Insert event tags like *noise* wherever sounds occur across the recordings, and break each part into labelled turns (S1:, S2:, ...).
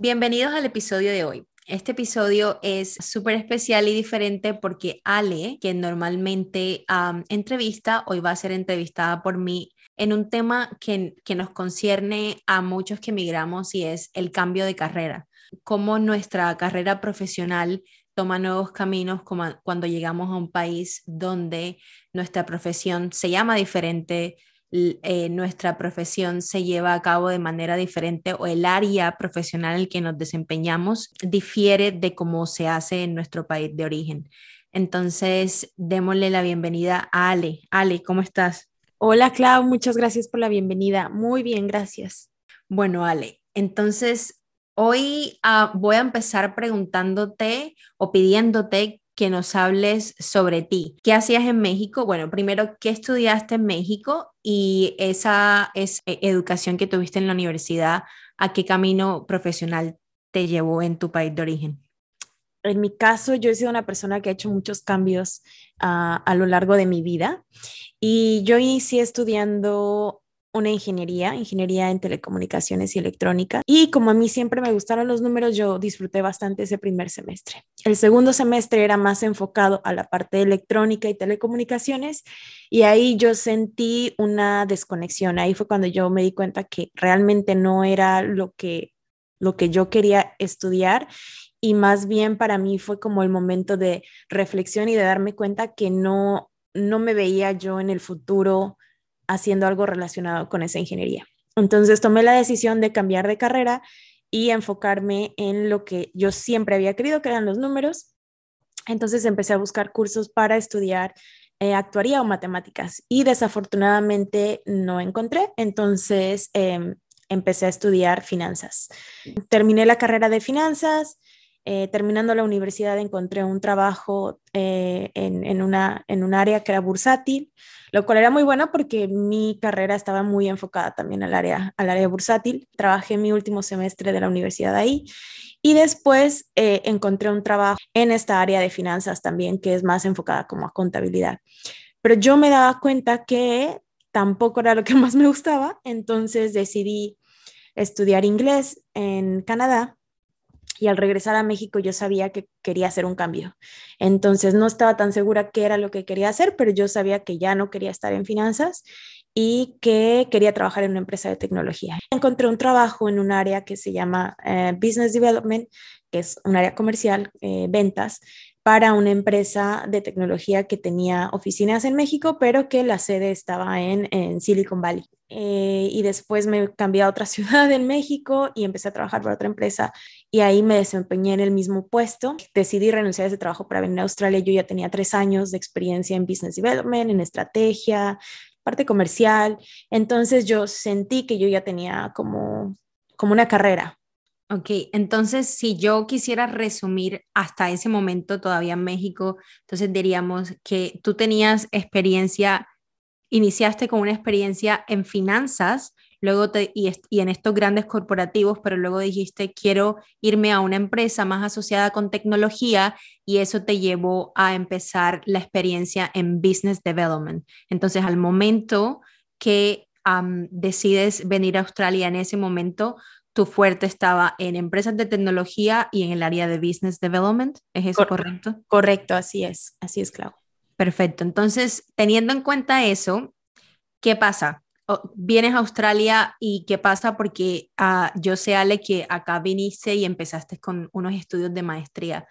S1: Bienvenidos al episodio de hoy. Este episodio es súper especial y diferente porque Ale, que normalmente entrevista, hoy va a ser entrevistada por mí en un tema que, nos concierne a muchos que emigramos y es el cambio de carrera. Cómo nuestra carrera profesional toma nuevos caminos cuando llegamos a un país donde nuestra profesión se llama diferente, eh, nuestra profesión se lleva a cabo de manera diferente o el área profesional en el que nos desempeñamos difiere de cómo se hace en nuestro país de origen. Entonces, démosle la bienvenida a Ale. Ale, ¿cómo estás?
S2: Hola, Clau, muchas gracias por la bienvenida. Muy bien, gracias.
S1: Bueno, Ale, entonces hoy ah, voy a empezar preguntándote o pidiéndote que nos hables sobre ti. ¿Qué hacías en México? Bueno, primero, ¿qué estudiaste en México y esa es, eh, educación que tuviste en la universidad, a qué camino profesional te llevó en tu país de origen?
S2: En mi caso, yo he sido una persona que ha hecho muchos cambios ah, a lo largo de mi vida y yo inicié estudiando una ingeniería, ingeniería en telecomunicaciones y electrónica. Y como a mí siempre me gustaron los números, yo disfruté bastante ese primer semestre. El segundo semestre era más enfocado a la parte de electrónica y telecomunicaciones y ahí yo sentí una desconexión. Ahí fue cuando yo me di cuenta que realmente no era lo que lo que yo quería estudiar y más bien para mí fue como el momento de reflexión y de darme cuenta que no no me veía yo en el futuro haciendo algo relacionado con esa ingeniería. Entonces tomé la decisión de cambiar de carrera y enfocarme en lo que yo siempre había querido, que eran los números. Entonces empecé a buscar cursos para estudiar eh, actuaría o matemáticas y desafortunadamente no encontré. Entonces em, empecé a estudiar finanzas. Terminé la carrera de finanzas. Eh, terminando la universidad encontré un trabajo eh, en, en, una, en un área que era bursátil lo cual era muy bueno porque mi carrera estaba muy enfocada también al área, al área bursátil. Trabajé mi último semestre de la universidad ahí y después eh, encontré un trabajo en esta área de finanzas también, que es más enfocada como a contabilidad. Pero yo me daba cuenta que tampoco era lo que *laughs* más me gustaba, entonces decidí estudiar inglés en Canadá y al regresar a México yo sabía que quería hacer un cambio. Entonces no estaba tan segura qué era lo que quería hacer, pero yo sabía que ya no quería estar en finanzas y que quería trabajar en una empresa de tecnología. Encontré un trabajo en un área que se llama eh, Business Development, que es un área comercial, eh, ventas, para una empresa de tecnología que tenía oficinas en México, pero que la sede estaba en, en Silicon Valley. Eh, y después me cambié a otra *laughs* ciudad en México y empecé a trabajar para otra empresa y ahí me desempeñé en el mismo puesto. Decidí renunciar a ese trabajo para venir a Australia. Yo ya tenía tres años de experiencia en business development, en estrategia, parte comercial. Entonces yo sentí que yo ya tenía como, como una carrera
S1: Ok, entonces si yo quisiera resumir hasta ese momento todavía en México, entonces diríamos que tú tenías experiencia, iniciaste con una experiencia en finanzas, luego te, y, y, en estos grandes corporativos, pero luego dijiste quiero irme a una empresa más asociada con tecnología y eso te llevó a empezar la experiencia en business development. Entonces al momento que decides venir a Australia en ese momento, tu fuerte estaba en empresas de tecnología y en el área de business development. ¿Es eso correcto?
S2: Correcto, así es, así es, Clau.
S1: Perfecto. Entonces, teniendo en cuenta eso, ¿qué pasa? vienes a Australia y qué pasa porque uh, yo sé, Ale, que acá viniste y empezaste con unos estudios de maestría.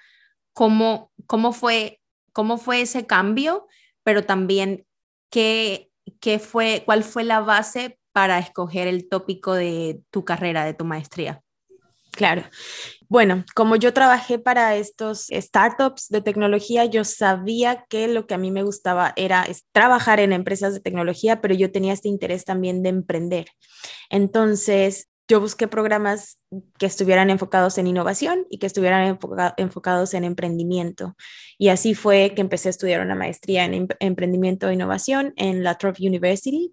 S1: ¿Cómo, cómo, fue, cómo fue ese cambio? Pero también, ¿qué, qué fue, ¿cuál fue la base para escoger el tópico de tu carrera, de tu maestría?
S2: Claro. Bueno, como yo trabajé para estos startups de tecnología, yo sabía que lo que a mí me gustaba era trabajar en empresas de tecnología, pero yo tenía este interés también de emprender. Entonces, yo busqué programas que estuvieran enfocados en innovación y que estuvieran enfocados en emprendimiento. Y así fue que empecé a estudiar una maestría en em-, emprendimiento e innovación en la Troff University.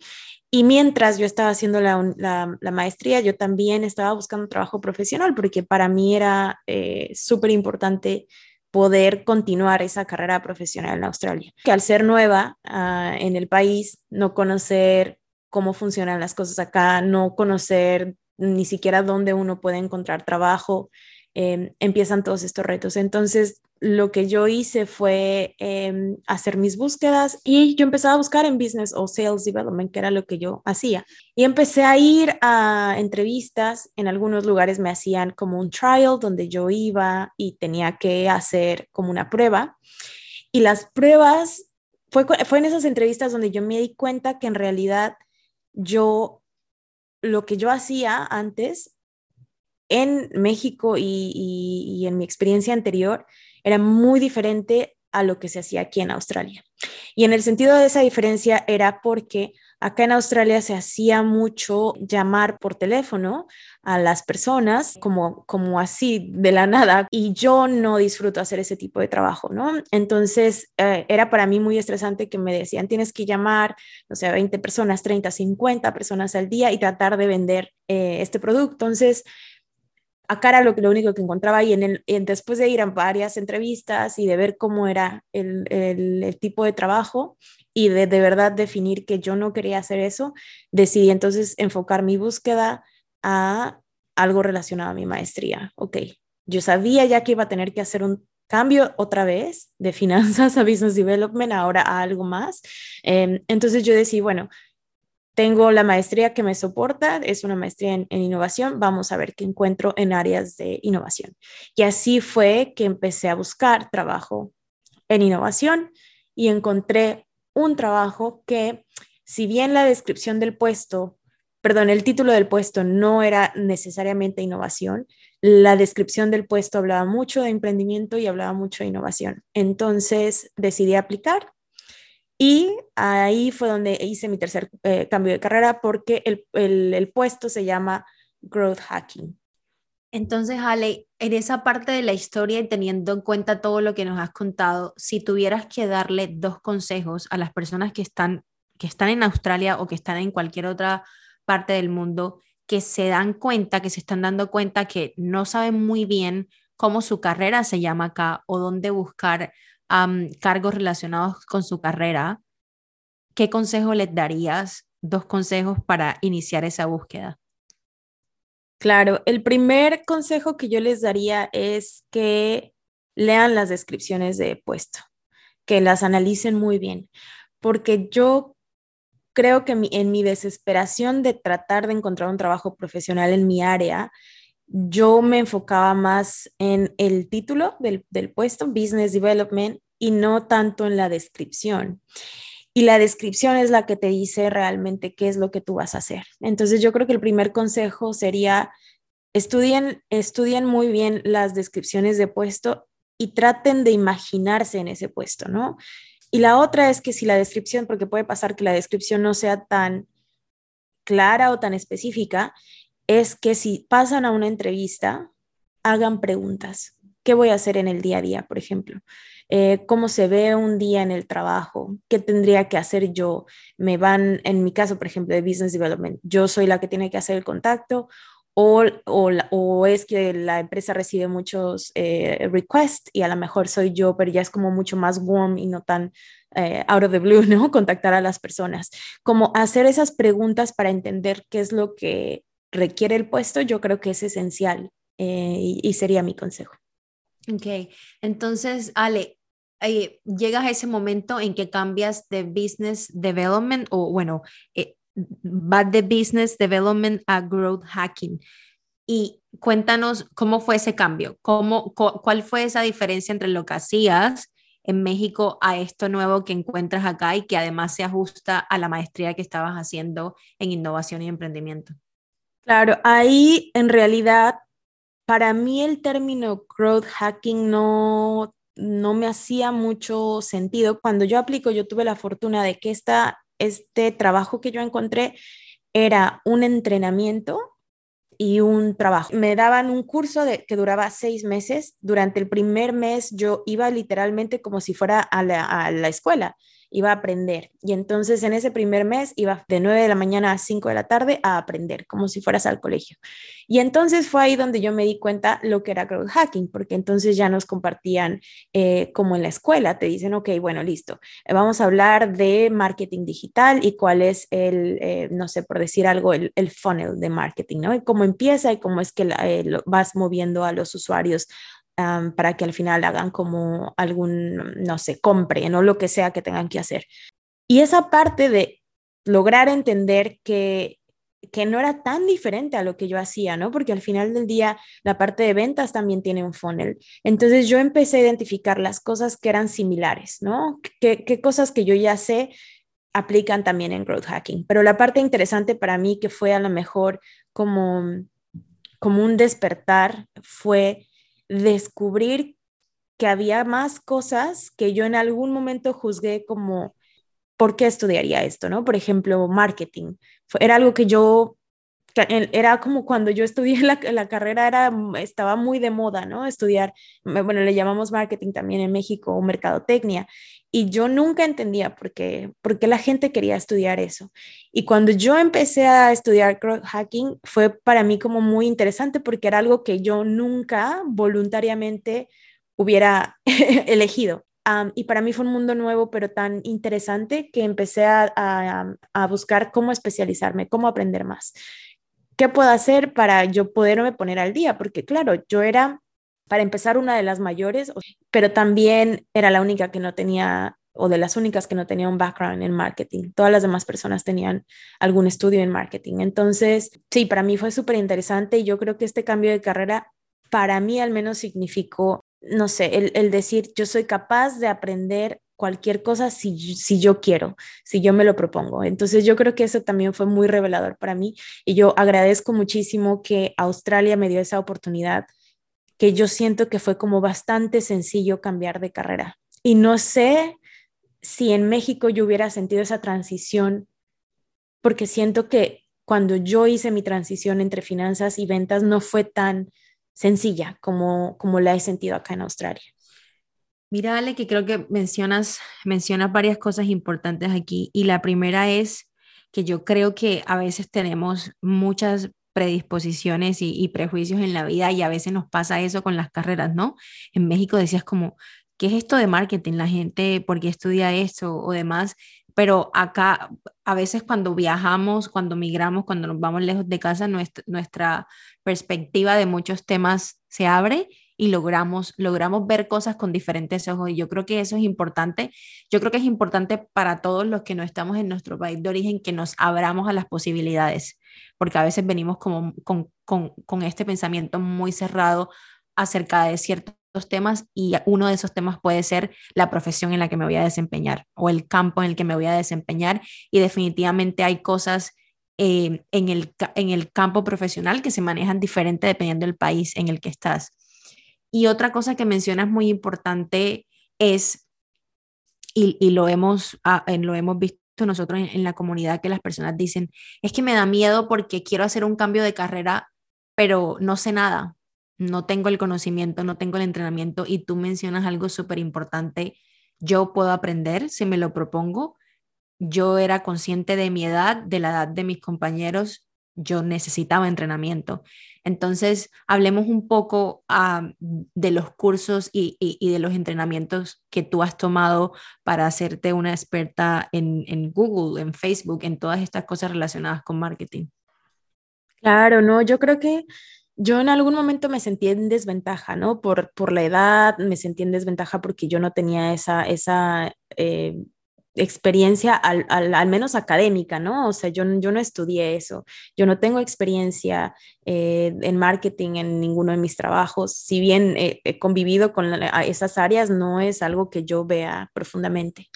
S2: Y mientras yo estaba haciendo la, maestría, yo también estaba buscando trabajo profesional porque para mí era eh, súper importante poder continuar esa carrera profesional en Australia. Que al ser nueva ah, en el país, no conocer cómo funcionan las cosas acá, no conocer ni siquiera dónde uno puede encontrar trabajo, em, empiezan todos estos retos. Entonces, lo que yo hice fue em, hacer mis búsquedas y yo empecé a buscar en business o sales development, que era lo que yo hacía. Y empecé a ir a entrevistas. En algunos lugares me hacían como un trial donde yo iba y tenía que hacer como una prueba. Y las pruebas, fue, fue en esas entrevistas donde yo me di cuenta que en realidad yo, lo que yo hacía antes en México y, y en mi experiencia anterior, era muy diferente a lo que se hacía aquí en Australia. Y en el sentido de esa diferencia era porque acá en Australia se hacía mucho llamar por teléfono a las personas como, como así de la nada y yo no disfruto hacer ese tipo de trabajo, ¿no? Entonces eh, era para mí muy estresante que me decían tienes que llamar, no sé, 20 personas, 30, 50 personas al día y tratar de vender eh, este producto. Entonces acá era lo, lo único que encontraba y en el, después de ir a varias entrevistas y de ver cómo era el, el, tipo de trabajo y de, de verdad definir que yo no quería hacer eso, decidí entonces enfocar mi búsqueda a algo relacionado a mi maestría. Ok, yo sabía ya que iba a tener que hacer un cambio otra vez de finanzas a business development, ahora a algo más. Em, entonces yo decidí, bueno, tengo la maestría que me soporta, es una maestría en, innovación, vamos a ver qué encuentro en áreas de innovación. Y así fue que empecé a buscar trabajo en innovación y encontré un trabajo que, si bien la descripción del puesto, perdón, el título del puesto no era necesariamente innovación, la descripción del puesto hablaba mucho de emprendimiento y hablaba mucho de innovación. Entonces decidí aplicar y ahí fue donde hice mi tercer eh, cambio de carrera porque el, el, puesto se llama Growth Hacking.
S1: Entonces, Ale, en esa parte de la historia y teniendo en cuenta todo lo que nos has contado, si tuvieras que darle dos consejos a las personas que están, que están en Australia o que están en cualquier otra parte del mundo, que se dan cuenta, que se están dando cuenta que no saben muy bien cómo su carrera se llama acá o dónde buscar cargos relacionados con su carrera, ¿qué consejo les darías? Dos consejos para iniciar esa búsqueda.
S2: Claro, el primer consejo que yo les daría es que lean las descripciones de puesto, que las analicen muy bien, porque yo creo que en mi desesperación de tratar de encontrar un trabajo profesional en mi área, yo me enfocaba más en el título del, del, puesto, Business Development, y no tanto en la descripción. Y la descripción es la que te dice realmente qué es lo que tú vas a hacer. Entonces yo creo que el primer consejo sería estudien, estudien muy bien las descripciones de puesto y traten de imaginarse en ese puesto, ¿no? Y la otra es que si la descripción, porque puede pasar que la descripción no sea tan clara o tan específica, es que si pasan a una entrevista, hagan preguntas. ¿Qué voy a hacer en el día a día, por ejemplo? Eh, ¿Cómo se ve un día en el trabajo? ¿Qué tendría que hacer yo? Me van, en mi caso, por ejemplo, de Business Development, yo soy la que tiene que hacer el contacto o, o, o, es que la empresa recibe muchos eh, requests y a lo mejor soy yo, pero ya es como mucho más warm y no tan eh, out of the blue, ¿no? *laughs* Contactar a las personas. Como hacer esas preguntas para entender qué es lo que requiere el puesto, yo creo que es esencial eh, y, sería mi consejo.
S1: Ok, entonces, Ale, eh, llegas a ese momento en que cambias de business development o bueno, eh, va de business development a growth hacking. Y cuéntanos cómo fue ese cambio, cómo, cuál fue esa diferencia entre lo que hacías en México a esto nuevo que encuentras acá y que además se ajusta a la maestría que estabas haciendo en innovación y emprendimiento.
S2: Claro, ahí en realidad para mí el término growth hacking no, no me hacía mucho sentido. Cuando yo aplico, yo tuve la fortuna de que esta, este trabajo que yo encontré era un entrenamiento y un trabajo. Me daban un curso de, que duraba seis meses. Durante el primer mes yo iba literalmente como si fuera a la, a la escuela iba a aprender. Y entonces en ese primer mes iba de 9 de la mañana a 5 de la tarde a aprender, como si fueras al colegio. Y entonces fue ahí donde yo me di cuenta lo que era growth hacking, porque entonces ya nos compartían eh, como en la escuela, te dicen, ok, bueno, listo, eh, vamos a hablar de marketing digital y cuál es el, eh, no sé, por decir algo, el, el, funnel de marketing, ¿no? Y cómo empieza y cómo es que vas moviendo a los usuarios para que al final hagan como algún, no sé, compren o lo que sea que tengan que hacer. Y esa parte de lograr entender que, que no era tan diferente a lo que yo hacía, ¿no? Porque al final del día la parte de ventas también tiene un funnel. Entonces yo empecé a identificar las cosas que eran similares, ¿no? ¿Qué, cosas que yo ya sé aplican también en growth hacking? Pero la parte interesante para mí que fue a lo mejor como, como un despertar fue descubrir que había más cosas que yo en algún momento juzgué como, ¿por qué estudiaría esto? ¿no? Por ejemplo, marketing. Era algo que yo era como cuando yo estudié *laughs* la, la, carrera, era, estaba muy de moda, ¿no? Estudiar, bueno, le llamamos marketing también en México o mercadotecnia, y yo nunca entendía por qué, por qué la gente quería estudiar eso. Y cuando yo empecé a estudiar hacking, fue para mí como muy interesante porque era algo que yo nunca voluntariamente hubiera *laughs* elegido. y para mí fue un mundo nuevo, pero tan interesante que empecé a, a, a buscar cómo especializarme, cómo aprender más. ¿Qué puedo hacer para yo poderme poner al día? Porque claro, yo era, para empezar, una de las mayores, pero también era la única que no tenía o de las únicas que no tenía un background en marketing. Todas las demás personas tenían algún estudio en marketing. Entonces, sí, para mí fue súper interesante y yo creo que este cambio de carrera, para mí al menos significó, no sé, el, el decir, yo soy capaz de aprender cualquier cosa si, si yo quiero, si yo me lo propongo. Entonces yo creo que eso también fue muy revelador para mí y yo agradezco muchísimo que Australia me dio esa oportunidad, que yo siento que fue como bastante sencillo cambiar de carrera. Y no sé si en México yo hubiera sentido esa transición, porque siento que cuando yo hice mi transición entre finanzas y ventas no fue tan sencilla como, como la he sentido acá en Australia.
S1: Mira, Ale, que creo que mencionas, mencionas varias cosas importantes aquí y la primera es que yo creo que a veces tenemos muchas predisposiciones y, prejuicios en la vida y a veces nos pasa eso con las carreras, ¿no? En México decías como, ¿qué es esto de marketing? La gente, ¿por qué estudia esto o demás? Pero acá, a veces cuando viajamos, cuando migramos, cuando nos vamos lejos de casa, nuestra, nuestra perspectiva de muchos temas se abre y logramos, logramos ver cosas con diferentes ojos. Y yo creo que eso es importante. Yo creo que es importante para todos los que no estamos en nuestro país de origen que nos abramos a las posibilidades, porque a veces venimos con, con, con este pensamiento muy cerrado acerca de ciertos temas y uno de esos temas puede ser la profesión en la que me voy a desempeñar o el campo en el que me voy a desempeñar y definitivamente hay cosas eh, en, el, en el campo profesional que se manejan diferente dependiendo del país en el que estás. Y otra cosa que mencionas muy importante es, y, lo, hemos, ah, lo hemos visto nosotros en, la comunidad, que las personas dicen, es que me da miedo porque quiero hacer un cambio de carrera, pero no sé nada, no tengo el conocimiento, no tengo el entrenamiento y tú mencionas algo súper importante, yo puedo aprender si me lo propongo. Yo era consciente de mi edad, de la edad de mis compañeros, yo necesitaba entrenamiento. Entonces, hablemos un poco de los cursos y, de los entrenamientos que tú has tomado para hacerte una experta en, en, Google, en Facebook, en todas estas cosas relacionadas con marketing.
S2: Claro, no, yo creo que yo en algún momento me sentí en desventaja, ¿no? Por, por la edad, me sentí en desventaja porque yo no tenía esa, esa eh, experiencia al, al, menos académica, ¿no? O sea, yo, yo no estudié eso, yo no tengo experiencia eh, en marketing en ninguno de mis trabajos, si bien he convivido con esas áreas, no es algo que yo vea profundamente.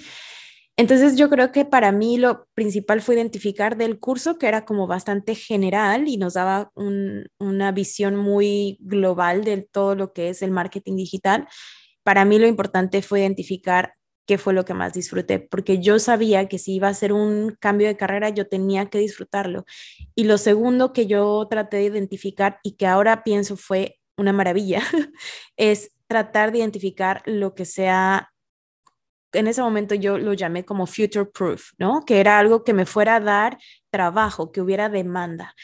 S2: Entonces yo creo que para mí lo principal fue identificar del curso que era como bastante general y nos daba una visión muy global de todo lo que es el marketing digital. Para mí lo importante fue identificar qué fue lo que más disfruté, porque yo sabía que si iba a ser un cambio de carrera, yo tenía que disfrutarlo. Y lo segundo que yo traté de identificar y que ahora pienso fue una maravilla, *laughs* es tratar de identificar lo que sea en ese momento yo lo llamé como future proof, ¿no? Que era algo que me fuera a dar trabajo, que hubiera demanda.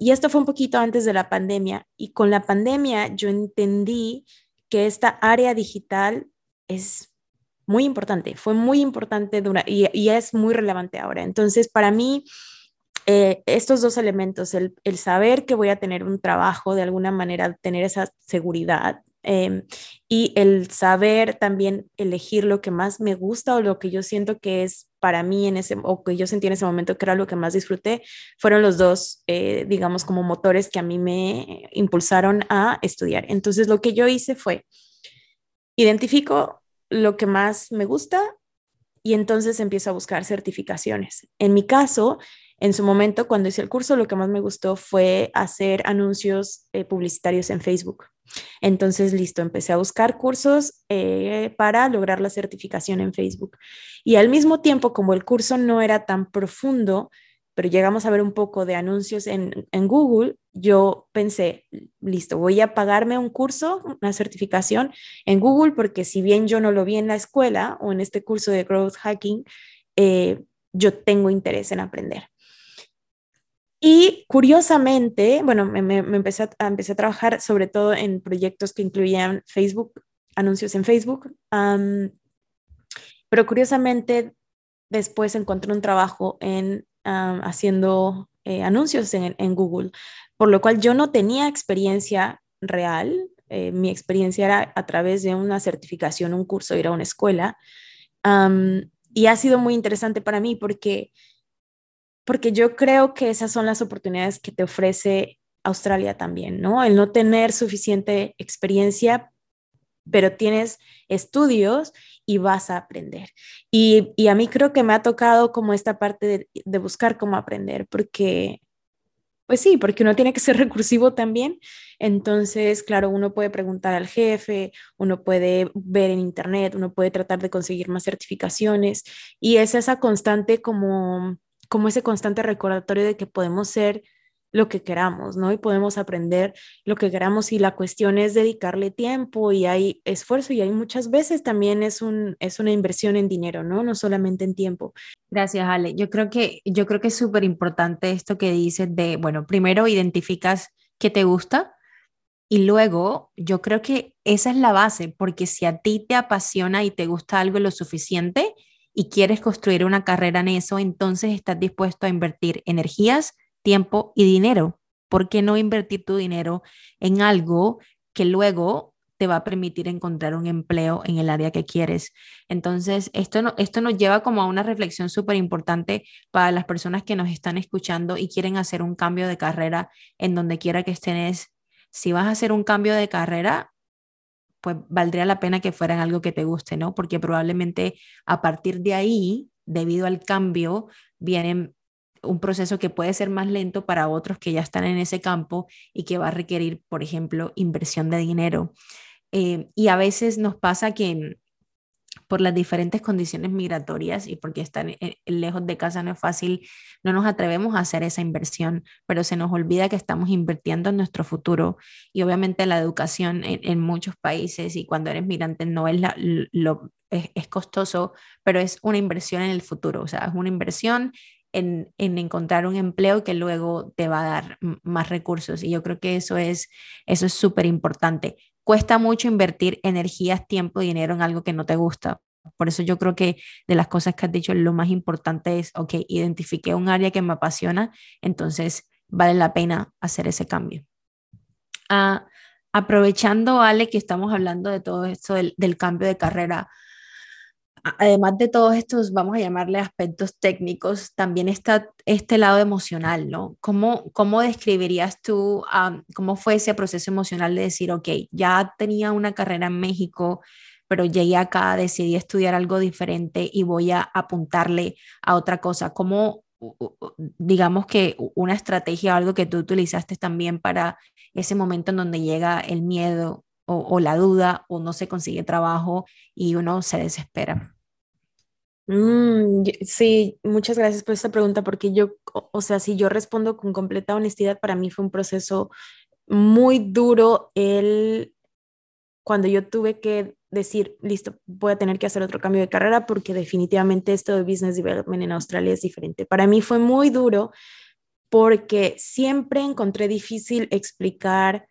S2: y esto fue un poquito antes de la pandemia y con la pandemia yo entendí que esta área digital es muy importante, fue muy importante y, y, es muy relevante ahora. Entonces, para mí, eh, estos dos elementos, el, el, saber que voy a tener un trabajo, de alguna manera, tener esa seguridad Em, y el saber también elegir lo que más me gusta o lo que yo siento que es para mí en ese, o que yo sentí en ese momento que era lo que más disfruté, fueron los dos, eh, digamos, como motores que a mí me impulsaron a estudiar. Entonces, lo que yo hice fue, identifico lo que más me gusta y entonces empiezo a buscar certificaciones. En mi caso, en su momento, cuando hice el curso, lo que más me gustó fue hacer anuncios eh, publicitarios en Facebook. Entonces, listo, empecé a buscar cursos eh, para lograr la certificación en Facebook. Y al mismo tiempo, como el curso no era tan profundo, pero llegamos a ver un poco de anuncios en, Google, yo pensé, listo, voy a pagarme un curso, una certificación en Google, porque si bien yo no lo vi en la escuela o en este curso de growth hacking, eh, yo tengo interés en aprender. Y curiosamente, bueno, me, empecé, a, empecé, a, trabajar sobre todo en proyectos que incluían Facebook, anuncios en Facebook, pero curiosamente después encontré un trabajo en haciendo eh, anuncios en, Google, por lo cual yo no tenía experiencia real, eh, mi experiencia era a través de una certificación, un curso, ir a una escuela, y ha sido muy interesante para mí porque porque yo creo que esas son las oportunidades que te ofrece Australia también, ¿no? El no tener suficiente experiencia, pero tienes estudios y vas a aprender. Y, a mí creo que me ha tocado como esta parte de, de, buscar cómo aprender, porque, pues sí, porque uno tiene que ser *laughs* recursivo también. Entonces, claro, uno puede preguntar al jefe, uno puede ver en internet, uno puede tratar de conseguir más certificaciones y es esa constante como como ese constante recordatorio de que podemos ser lo que queramos, ¿no? Y podemos aprender lo que queramos y la cuestión es dedicarle tiempo y hay esfuerzo y hay muchas veces también es, un, es una inversión en dinero, ¿no? No solamente en tiempo.
S1: Gracias, Ale. Yo creo que, yo creo que es súper importante esto que dices de, bueno, primero identificas qué te gusta y luego yo creo que esa es la base, porque si a ti te apasiona y te gusta algo lo suficiente, y quieres construir una carrera en eso, entonces estás dispuesto a invertir energías, tiempo y dinero. ¿Por qué no invertir tu dinero en algo que luego te va a permitir encontrar un empleo en el área que quieres. Entonces, esto, no, esto nos lleva como a una reflexión súper importante para las personas que nos están escuchando y quieren hacer un cambio de carrera en donde quiera que estén. si vas a hacer un cambio de carrera, pues valdría la pena que fueran algo que te guste, ¿no? Porque probablemente a partir de ahí, debido al cambio, viene un proceso que puede ser más lento para otros que ya están en ese campo y que va a requerir, por ejemplo, inversión de dinero. Eh, y a veces nos pasa que por las diferentes condiciones migratorias y porque estar eh, lejos de casa no es fácil, no nos atrevemos a hacer esa inversión, pero se nos olvida que estamos invirtiendo en nuestro futuro y obviamente la educación en, muchos países y cuando eres migrante no es, lo, es, costoso, pero es una inversión en el futuro, o sea, es una inversión en, en, encontrar un empleo que luego te va a dar más recursos. Y yo creo que eso es eso es súper importante cuesta mucho invertir energías, tiempo dinero en algo que no te gusta. Por eso yo creo que de las cosas que has dicho, lo más importante es, ok, identifique un área que me apasiona, entonces vale la pena hacer ese cambio. Ah, aprovechando, Ale, que estamos hablando de todo esto del cambio de carrera, además de todos estos, vamos a llamarle aspectos técnicos, también está este lado emocional, ¿no? ¿Cómo, cómo describirías tú cómo fue ese proceso emocional de decir, ok, ya tenía una carrera en México, pero llegué acá, decidí estudiar algo diferente y voy a apuntarle a otra cosa? ¿Cómo, digamos que una estrategia o algo que tú utilizaste también para ese momento en donde llega el miedo o, la duda o no se consigue trabajo y uno se desespera.
S2: Mm, sí, muchas gracias por esta pregunta porque yo, o sea, si yo respondo con completa honestidad, para mí fue un proceso muy duro el cuando yo tuve que decir, listo, voy a tener que hacer otro cambio de carrera porque definitivamente esto de Business Development en Australia es diferente. Para mí fue muy duro porque siempre encontré difícil explicar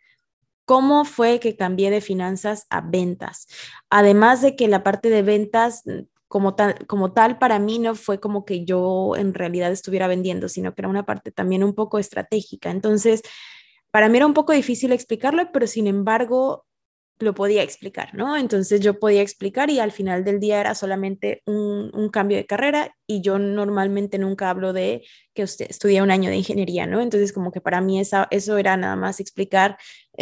S2: cómo fue que cambié de finanzas a ventas. Además de que la parte de ventas mm, como tal, como tal para mí no fue como que yo en realidad estuviera vendiendo, sino que era una parte también un poco estratégica. Entonces, para mí era un poco difícil explicarlo, pero sin embargo lo podía explicar, ¿no? Entonces yo podía explicar y al final del día era solamente un, cambio de carrera y yo normalmente nunca hablo de que usted estudia un año de ingeniería, ¿no? Entonces como que para mí esa, eso era nada más explicar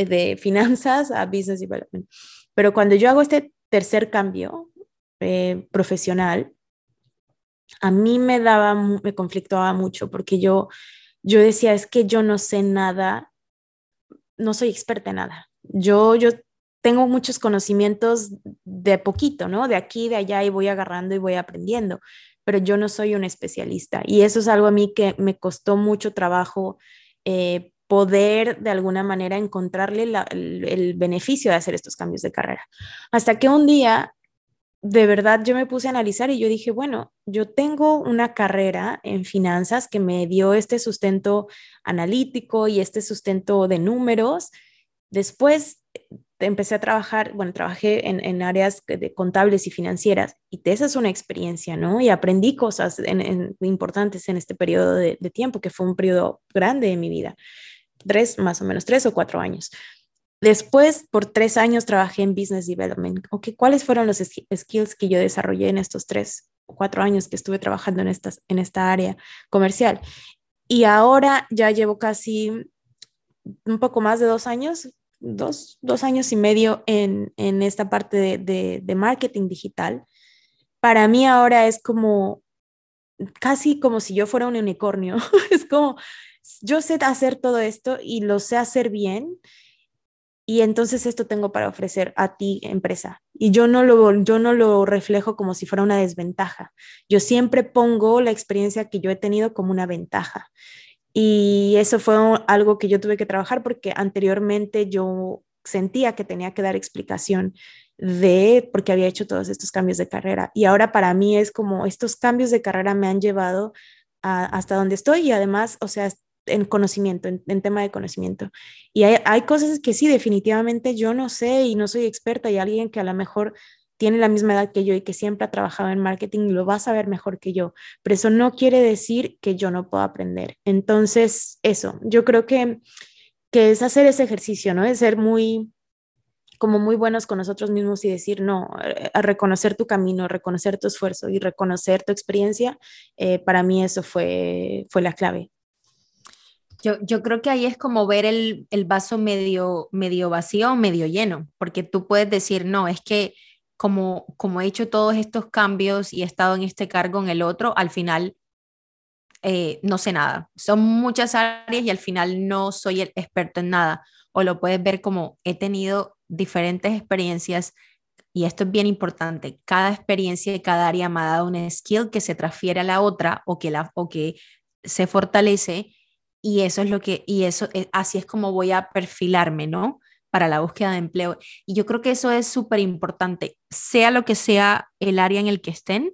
S2: de finanzas a business development. Pero cuando yo hago este tercer cambio eh, profesional, a mí me daba, me conflictuaba mucho porque yo, yo decía, es que yo no sé nada, no soy experta en nada. Yo, yo tengo muchos conocimientos de poquito, ¿no? De aquí, de allá y voy agarrando y voy aprendiendo, pero yo no soy un especialista y eso es algo a mí que me costó mucho trabajo eh, poder de alguna manera encontrarle el, beneficio de hacer estos cambios de carrera. Hasta que un día de verdad yo me puse a analizar y yo dije, bueno, yo tengo una carrera en finanzas que me dio este sustento analítico y este sustento de números. Después empecé a trabajar, bueno, trabajé en, áreas de contables y financieras y esa es una experiencia, ¿no? Y aprendí cosas importantes en este periodo de, tiempo, que fue un periodo grande de mi vida, tres, más o menos tres o cuatro años. Después, por tres años trabajé en Business Development. Okay, ¿Cuáles fueron los skills que yo desarrollé en estos tres o cuatro años que estuve trabajando en, estas, en esta área comercial? Y ahora ya llevo casi un poco más de dos años dos, años y medio en, esta parte de, marketing digital, para mí ahora es como casi como si yo fuera un unicornio. *laughs* es como, yo sé hacer todo esto y lo sé hacer bien. Y entonces esto tengo para ofrecer a ti, empresa. Y yo no, lo, yo no lo reflejo como si fuera una desventaja. Yo siempre pongo la experiencia que yo he tenido como una ventaja. Y eso fue algo que yo tuve que trabajar porque anteriormente yo sentía que tenía que dar explicación de por qué había hecho todos estos cambios de carrera. Y ahora para mí es como estos cambios de carrera me han llevado hasta donde estoy y además, o sea, en conocimiento, en, tema de conocimiento. Y hay, hay, cosas que sí, definitivamente yo no sé y no soy experta y alguien que a lo mejor tiene la misma edad que yo y que siempre ha trabajado en marketing, lo va a saber mejor que yo, pero eso no quiere decir que yo no pueda aprender. Entonces, eso, yo creo que, que es hacer ese ejercicio, ¿no? Es ser muy, como muy buenos con nosotros mismos y decir, no, eh, a reconocer tu camino, reconocer tu esfuerzo y reconocer tu experiencia, eh, para mí eso fue, fue la clave.
S1: Yo, yo, creo que ahí es como ver el, el vaso medio, medio vacío o medio lleno, porque tú puedes decir, no, es que como, como he hecho todos estos cambios y he estado en este cargo en el otro, al final eh, no sé nada. Son muchas áreas y al final no soy el experto en nada. O lo puedes ver como he tenido diferentes experiencias y esto es bien importante. Cada experiencia de cada área me ha dado un skill que se transfiere a la otra o que, la, o que se fortalece y eso es lo que, y eso, así es como voy a perfilarme, ¿no? para la búsqueda de empleo. Y yo creo que eso es súper importante, sea lo que sea el área en el que estén.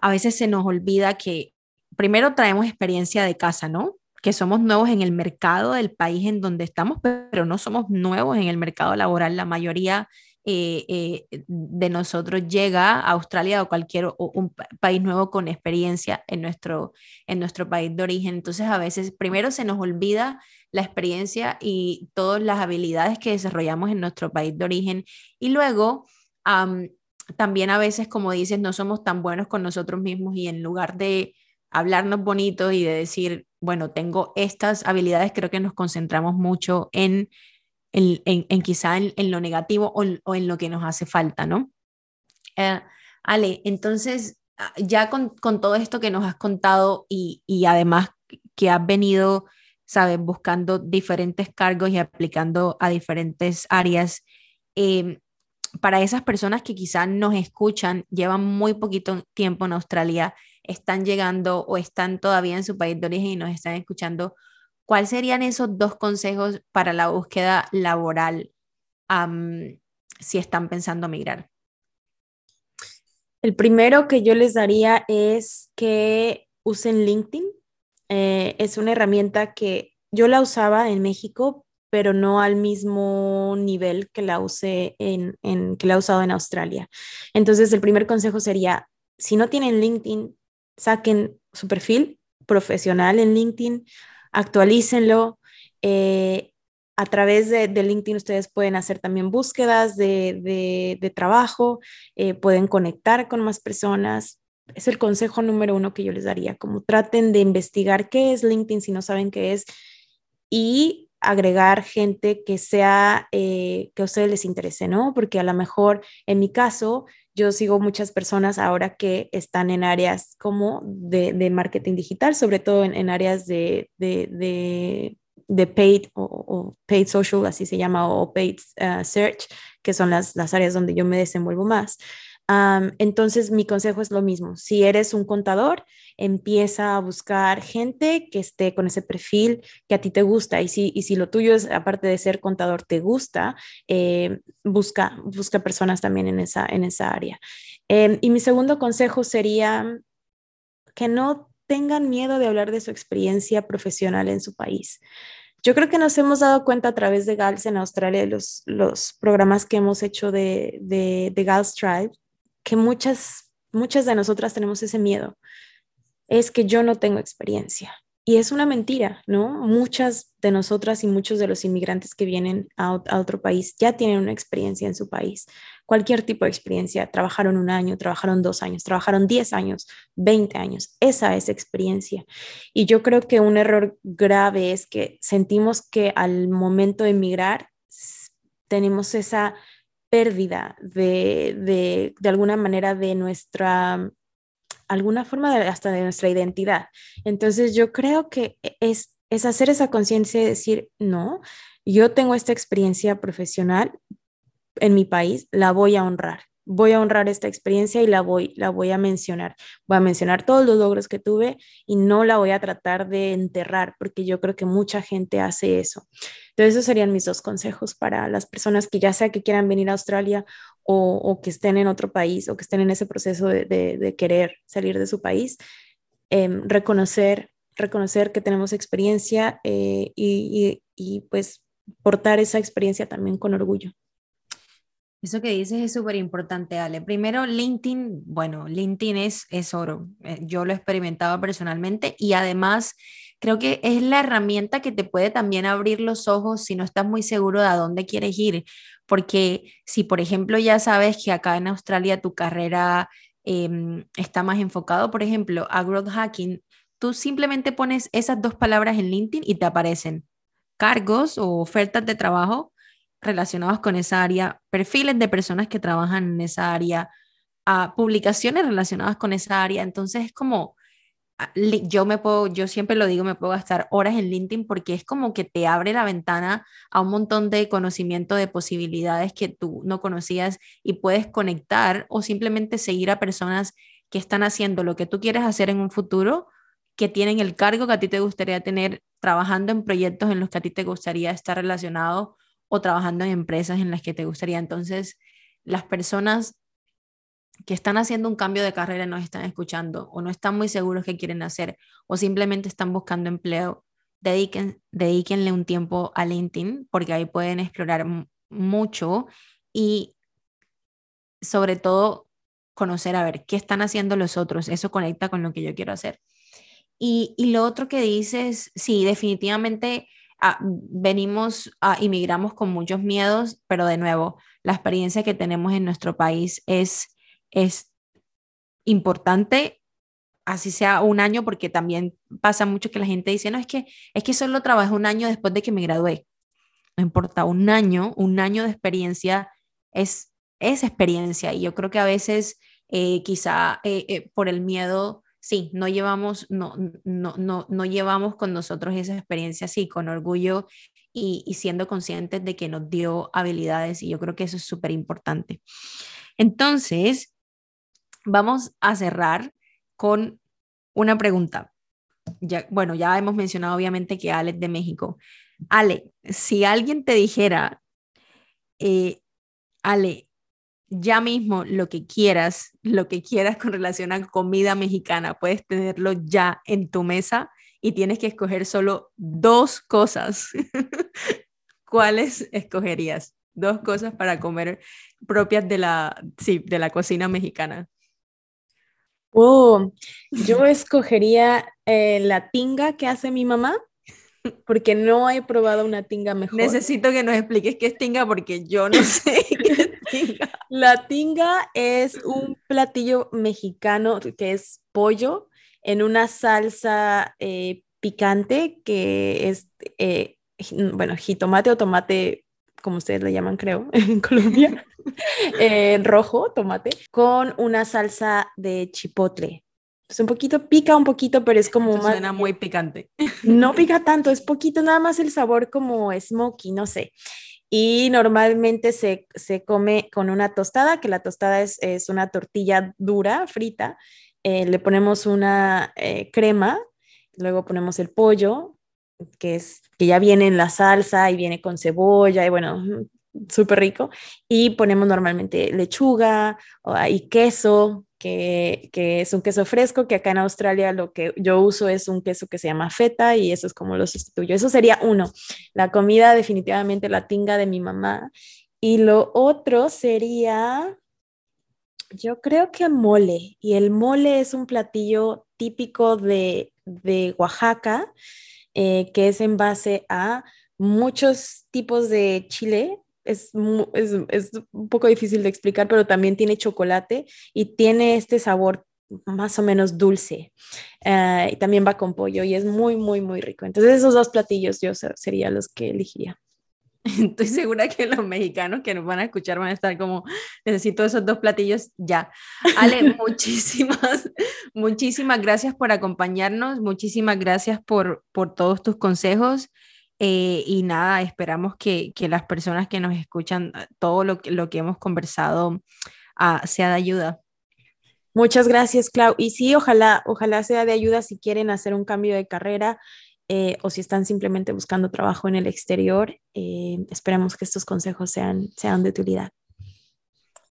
S1: A veces se nos olvida que primero traemos experiencia de casa, ¿no? Que somos nuevos en el mercado del país en donde estamos, pero no somos nuevos en el mercado laboral. La mayoría eh, eh, de nosotros llega a Australia o cualquier un país nuevo con experiencia en nuestro, en nuestro país de origen. Entonces a veces primero se nos olvida la experiencia y todas las habilidades que desarrollamos en nuestro país de origen. Y luego, también a veces, como dices, no somos tan buenos con nosotros mismos y en lugar de hablarnos bonito y de decir, bueno, tengo estas habilidades, creo que nos concentramos mucho en, en, en, quizá en, lo negativo o, en lo que nos hace falta, ¿no? Eh, Ale, entonces, ah, ya con, con, todo esto que nos has contado y, y además que has venido ¿sabes? Buscando diferentes cargos y aplicando a diferentes áreas. Em, para esas personas que quizás nos escuchan, llevan muy poquito tiempo en Australia, están llegando o están todavía en su país de origen y nos están escuchando, ¿cuáles serían esos dos consejos para la búsqueda laboral si están pensando migrar?
S2: El primero que yo les daría es que usen LinkedIn. Eh, es una herramienta que yo la usaba en México, pero no al mismo nivel que la usé en, que la he usado en Australia. Entonces, el primer consejo sería, si no tienen LinkedIn, saquen su perfil profesional en LinkedIn, actualícenlo. Eh, a través de, LinkedIn ustedes pueden hacer también búsquedas de, trabajo, eh, pueden conectar con más personas. Es el consejo número uno que yo les daría, como traten de investigar qué es LinkedIn si no saben qué es y agregar gente que sea, eh, que a ustedes les interese, ¿no? Porque a lo mejor en mi caso, yo sigo muchas personas ahora que están en áreas como de, marketing digital, sobre todo en, áreas de, de paid o, paid social, así se llama, o paid uh, search, que son las, las, áreas donde yo me desenvuelvo más. Entonces, mi consejo es lo mismo. Si eres un contador, empieza a buscar gente que esté con ese perfil que a ti te gusta. Y si, y si lo tuyo es, aparte de ser contador, te gusta, eh, busca, busca personas también en esa, en esa área. Em, y mi segundo consejo sería que no tengan miedo de hablar de su experiencia profesional en su país. Yo creo que nos hemos dado cuenta a través de GALS en Australia, los, los programas que hemos hecho de, de, de GALS Tribe, que muchas, muchas de nosotras tenemos ese miedo. Es que yo no tengo experiencia. Y es una mentira, ¿no? Muchas de nosotras y muchos de los inmigrantes que vienen a, otro país ya tienen una experiencia en su país. Cualquier tipo de experiencia, trabajaron un año, trabajaron dos años, trabajaron diez años, veinte años. Esa es experiencia. Y yo creo que un error grave es que sentimos que al momento de emigrar tenemos esa pérdida de, de, de alguna manera de nuestra alguna forma de, hasta de nuestra identidad. Entonces yo creo que e, es, es hacer esa conciencia y decir, no, yo tengo esta experiencia profesional en mi país, la voy a honrar. Voy a honrar esta experiencia y la voy, la voy a mencionar. Voy a mencionar todos los logros que tuve y no la voy a tratar de enterrar porque yo creo que mucha gente hace eso. Entonces, esos serían mis dos consejos para las personas que ya sea que quieran venir a Australia o, que estén en otro país o que estén en ese proceso de, querer salir de su país, em, reconocer, reconocer que tenemos experiencia eh, y, y, pues portar esa experiencia también con orgullo.
S1: Eso que dices es súper importante, Ale. Primero, LinkedIn, bueno, LinkedIn es, es oro. Eh, yo lo he experimentado personalmente y además creo que es la herramienta que te puede también abrir los ojos si no estás muy seguro de a dónde quieres ir porque si, por ejemplo, ya sabes que acá en Australia tu carrera em, está más enfocado, por ejemplo, a growth hacking, tú simplemente pones esas dos palabras en LinkedIn y te aparecen cargos o ofertas de trabajo relacionados con esa área, perfiles de personas que trabajan en esa área, a publicaciones relacionadas con esa área. Entonces es como Ah, yo me puedo, yo siempre lo digo, me puedo gastar horas en LinkedIn porque es como que te abre la ventana a un montón de conocimiento de posibilidades que tú no conocías y puedes conectar o simplemente seguir a personas que están haciendo lo que tú quieres hacer en un futuro, que tienen el cargo que a ti te gustaría tener trabajando en proyectos en los que a ti te gustaría estar relacionado o trabajando en empresas en las que te gustaría. Entonces, las personas que están haciendo un cambio de carrera nos están escuchando o no están muy seguros qué quieren hacer o simplemente están buscando empleo, dediquen, dedíquenle un tiempo a LinkedIn porque ahí pueden explorar mucho y sobre todo conocer a ver qué están haciendo los otros. Eso conecta con lo que yo quiero hacer. Y, y lo otro que dices, sí, definitivamente ah, venimos, ah, inmigramos con muchos miedos, pero de nuevo, la experiencia que tenemos en nuestro país es es importante, así sea un año, porque también pasa mucho que la gente dice, no, es que, es que solo trabajé un año después de que me gradué. No importa, un año, un año de experiencia es, es experiencia. Y yo creo que a veces eh, quizá eh, eh, por el miedo, sí, no llevamos, no, no, no, no llevamos con nosotros esa experiencia, sí, con orgullo y, y siendo conscientes de que nos dio habilidades. Y yo creo que eso es súper importante. Entonces, vamos a cerrar con una pregunta. Ya, bueno, ya hemos mencionado obviamente que Ale es de México. Ale, si alguien te dijera, eh, Ale, ya mismo lo que quieras, lo que quieras con relación a comida mexicana, puedes tenerlo ya en tu mesa y tienes que escoger solo dos cosas. *laughs* ¿Cuáles escogerías? Dos cosas para comer propias de la, sí, de la cocina mexicana.
S2: Oh, yo escogería eh, la tinga que hace mi mamá, porque no he probado una tinga mejor.
S1: Necesito que nos expliques qué es tinga, porque yo no *laughs* sé qué es tinga.
S2: La tinga es un platillo mexicano que es pollo en una salsa eh, picante que es, eh, bueno, jitomate o tomate como ustedes le llaman, creo, *laughs* en Colombia, *laughs* eh, rojo, tomate, con una salsa de chipotle. Es un poquito pica, un poquito, pero es como
S1: más. Suena muy picante.
S2: No pica tanto, es poquito, nada más el sabor como smoky, no sé. Y normalmente se, se come con una tostada, que la tostada es, es una tortilla dura, frita. Eh, le ponemos una eh, crema, luego ponemos el pollo, que es que ya viene en la salsa y viene con cebolla y bueno, súper rico. Y ponemos normalmente lechuga y queso, que, que, es un queso fresco, que acá en Australia lo que yo uso es un queso que se llama feta y eso es como lo sustituyo. Eso sería uno. La comida definitivamente la tinga de mi mamá. Y lo otro sería, yo creo que mole. Y el mole es un platillo típico de, de Oaxaca eh, que es en base a muchos tipos de chile. Es, es, un poco difícil de explicar, pero también tiene chocolate y tiene este sabor más o menos dulce. Eh, y también va con pollo y es muy, muy, muy rico. Entonces esos dos platillos yo serían los que elegiría. *laughs*
S1: Estoy segura que los mexicanos que nos van a escuchar van a estar como, necesito esos dos platillos ya. Ale, *laughs* muchísimas, muchísimas gracias por acompañarnos, muchísimas gracias por, por todos tus consejos. Eh, y nada, esperamos que, que, las personas que nos escuchan, todo lo que, lo que hemos conversado uh, sea de ayuda.
S2: Muchas gracias, Clau. Y sí, ojalá, ojalá sea de ayuda si quieren hacer un cambio de carrera eh, o si están simplemente buscando trabajo en el exterior, eh, esperamos que estos consejos sean, sean de utilidad.